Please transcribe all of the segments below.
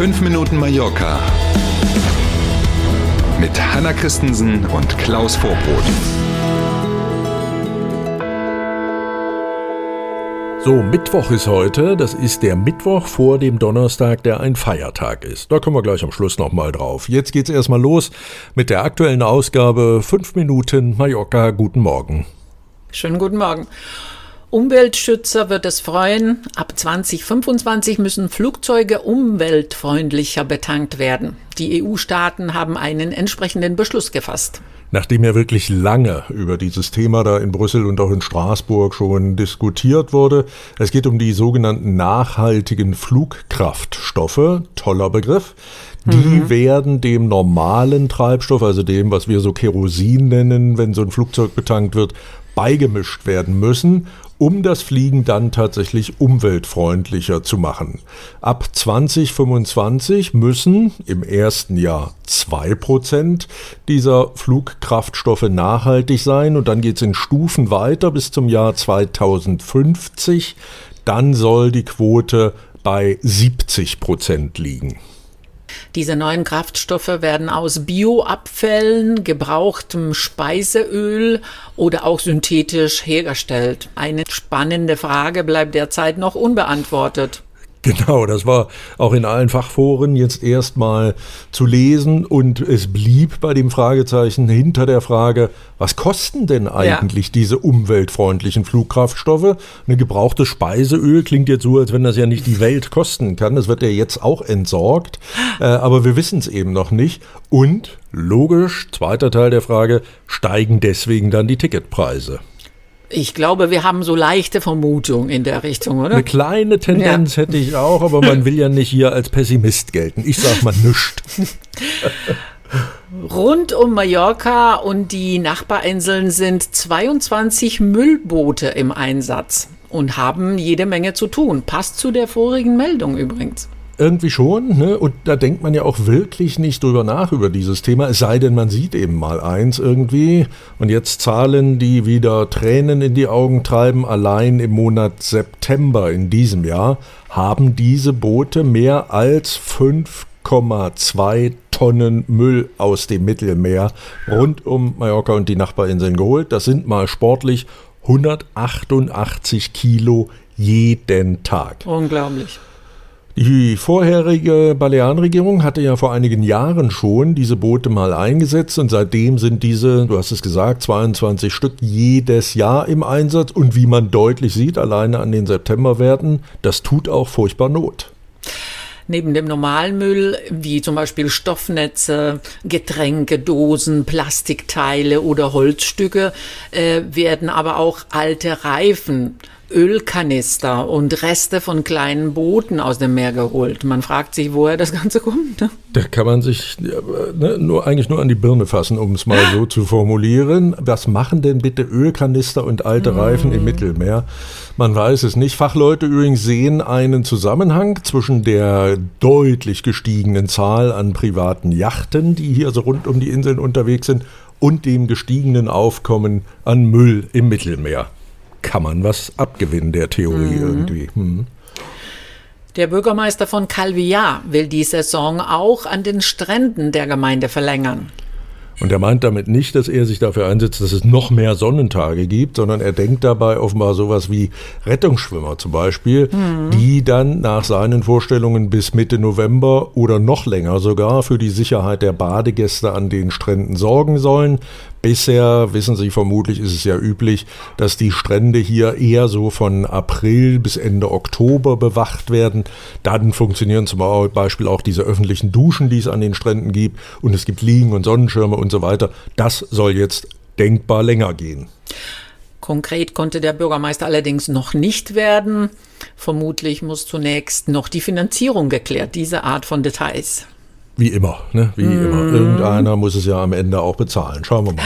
5 Minuten Mallorca mit Hanna Christensen und Klaus Vorbrot. So, Mittwoch ist heute. Das ist der Mittwoch vor dem Donnerstag, der ein Feiertag ist. Da kommen wir gleich am Schluss nochmal drauf. Jetzt geht's erstmal los mit der aktuellen Ausgabe 5 Minuten Mallorca. Guten Morgen. Schönen guten Morgen. Umweltschützer wird es freuen. Ab 2025 müssen Flugzeuge umweltfreundlicher betankt werden. Die EU-Staaten haben einen entsprechenden Beschluss gefasst. Nachdem ja wirklich lange über dieses Thema da in Brüssel und auch in Straßburg schon diskutiert wurde. Es geht um die sogenannten nachhaltigen Flugkraftstoffe. Toller Begriff. Die mhm. werden dem normalen Treibstoff, also dem, was wir so Kerosin nennen, wenn so ein Flugzeug betankt wird, beigemischt werden müssen um das Fliegen dann tatsächlich umweltfreundlicher zu machen. Ab 2025 müssen im ersten Jahr 2% dieser Flugkraftstoffe nachhaltig sein und dann geht es in Stufen weiter bis zum Jahr 2050. Dann soll die Quote bei 70% liegen. Diese neuen Kraftstoffe werden aus Bioabfällen, gebrauchtem Speiseöl oder auch synthetisch hergestellt. Eine spannende Frage bleibt derzeit noch unbeantwortet. Genau, das war auch in allen Fachforen jetzt erstmal zu lesen und es blieb bei dem Fragezeichen hinter der Frage, was kosten denn eigentlich ja. diese umweltfreundlichen Flugkraftstoffe? Eine gebrauchte Speiseöl klingt jetzt so, als wenn das ja nicht die Welt kosten kann. Das wird ja jetzt auch entsorgt, äh, aber wir wissen es eben noch nicht. Und logisch, zweiter Teil der Frage, steigen deswegen dann die Ticketpreise? Ich glaube, wir haben so leichte Vermutungen in der Richtung, oder? Eine kleine Tendenz ja. hätte ich auch, aber man will ja nicht hier als Pessimist gelten. Ich sag mal nischt. Rund um Mallorca und die Nachbarinseln sind 22 Müllboote im Einsatz und haben jede Menge zu tun. Passt zu der vorigen Meldung übrigens. Irgendwie schon, ne? Und da denkt man ja auch wirklich nicht drüber nach über dieses Thema, es sei denn, man sieht eben mal eins irgendwie. Und jetzt Zahlen, die wieder Tränen in die Augen treiben, allein im Monat September in diesem Jahr haben diese Boote mehr als 5,2 Tonnen Müll aus dem Mittelmeer rund um Mallorca und die Nachbarinseln geholt. Das sind mal sportlich 188 Kilo jeden Tag. Unglaublich. Die vorherige Balearenregierung hatte ja vor einigen Jahren schon diese Boote mal eingesetzt und seitdem sind diese, du hast es gesagt, 22 Stück jedes Jahr im Einsatz und wie man deutlich sieht, alleine an den Septemberwerten, das tut auch furchtbar Not. Neben dem Normalmüll, wie zum Beispiel Stoffnetze, Getränke, Dosen, Plastikteile oder Holzstücke, äh, werden aber auch alte Reifen Ölkanister und Reste von kleinen Booten aus dem Meer geholt. Man fragt sich, woher das Ganze kommt. Ne? Da kann man sich ne, nur, eigentlich nur an die Birne fassen, um es mal so zu formulieren. Was machen denn bitte Ölkanister und alte Reifen im mm. Mittelmeer? Man weiß es nicht. Fachleute übrigens sehen einen Zusammenhang zwischen der deutlich gestiegenen Zahl an privaten Yachten, die hier so rund um die Inseln unterwegs sind, und dem gestiegenen Aufkommen an Müll im Mittelmeer kann man was abgewinnen der Theorie mhm. irgendwie. Hm. Der Bürgermeister von Calvillar will die Saison auch an den Stränden der Gemeinde verlängern. Und er meint damit nicht, dass er sich dafür einsetzt, dass es noch mehr Sonnentage gibt, sondern er denkt dabei offenbar sowas wie Rettungsschwimmer zum Beispiel, mhm. die dann nach seinen Vorstellungen bis Mitte November oder noch länger sogar für die Sicherheit der Badegäste an den Stränden sorgen sollen. Bisher, wissen Sie vermutlich, ist es ja üblich, dass die Strände hier eher so von April bis Ende Oktober bewacht werden. Dann funktionieren zum Beispiel auch diese öffentlichen Duschen, die es an den Stränden gibt. Und es gibt Liegen und Sonnenschirme und so weiter. Das soll jetzt denkbar länger gehen. Konkret konnte der Bürgermeister allerdings noch nicht werden. Vermutlich muss zunächst noch die Finanzierung geklärt, diese Art von Details. Wie immer, ne? Wie mm. immer. Irgendeiner muss es ja am Ende auch bezahlen. Schauen wir mal.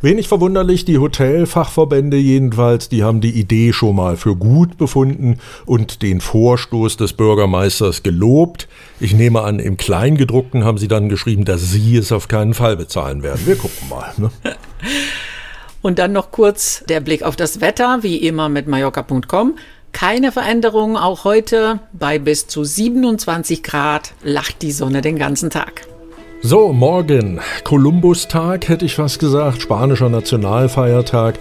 Wenig verwunderlich, die Hotelfachverbände jedenfalls, die haben die Idee schon mal für gut befunden und den Vorstoß des Bürgermeisters gelobt. Ich nehme an, im Kleingedruckten haben sie dann geschrieben, dass sie es auf keinen Fall bezahlen werden. Wir gucken mal. Ne? Und dann noch kurz der Blick auf das Wetter, wie immer mit Mallorca.com. Keine Veränderung, auch heute bei bis zu 27 Grad lacht die Sonne den ganzen Tag. So, morgen, Kolumbustag hätte ich fast gesagt, spanischer Nationalfeiertag.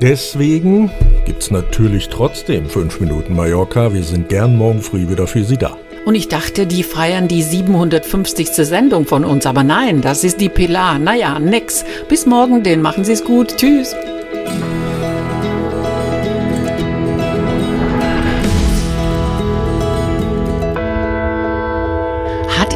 Deswegen gibt's natürlich trotzdem 5 Minuten Mallorca. Wir sind gern morgen früh wieder für Sie da. Und ich dachte, die feiern die 750. Sendung von uns, aber nein, das ist die Pilar. Naja, nix. Bis morgen, den machen Sie es gut. Tschüss.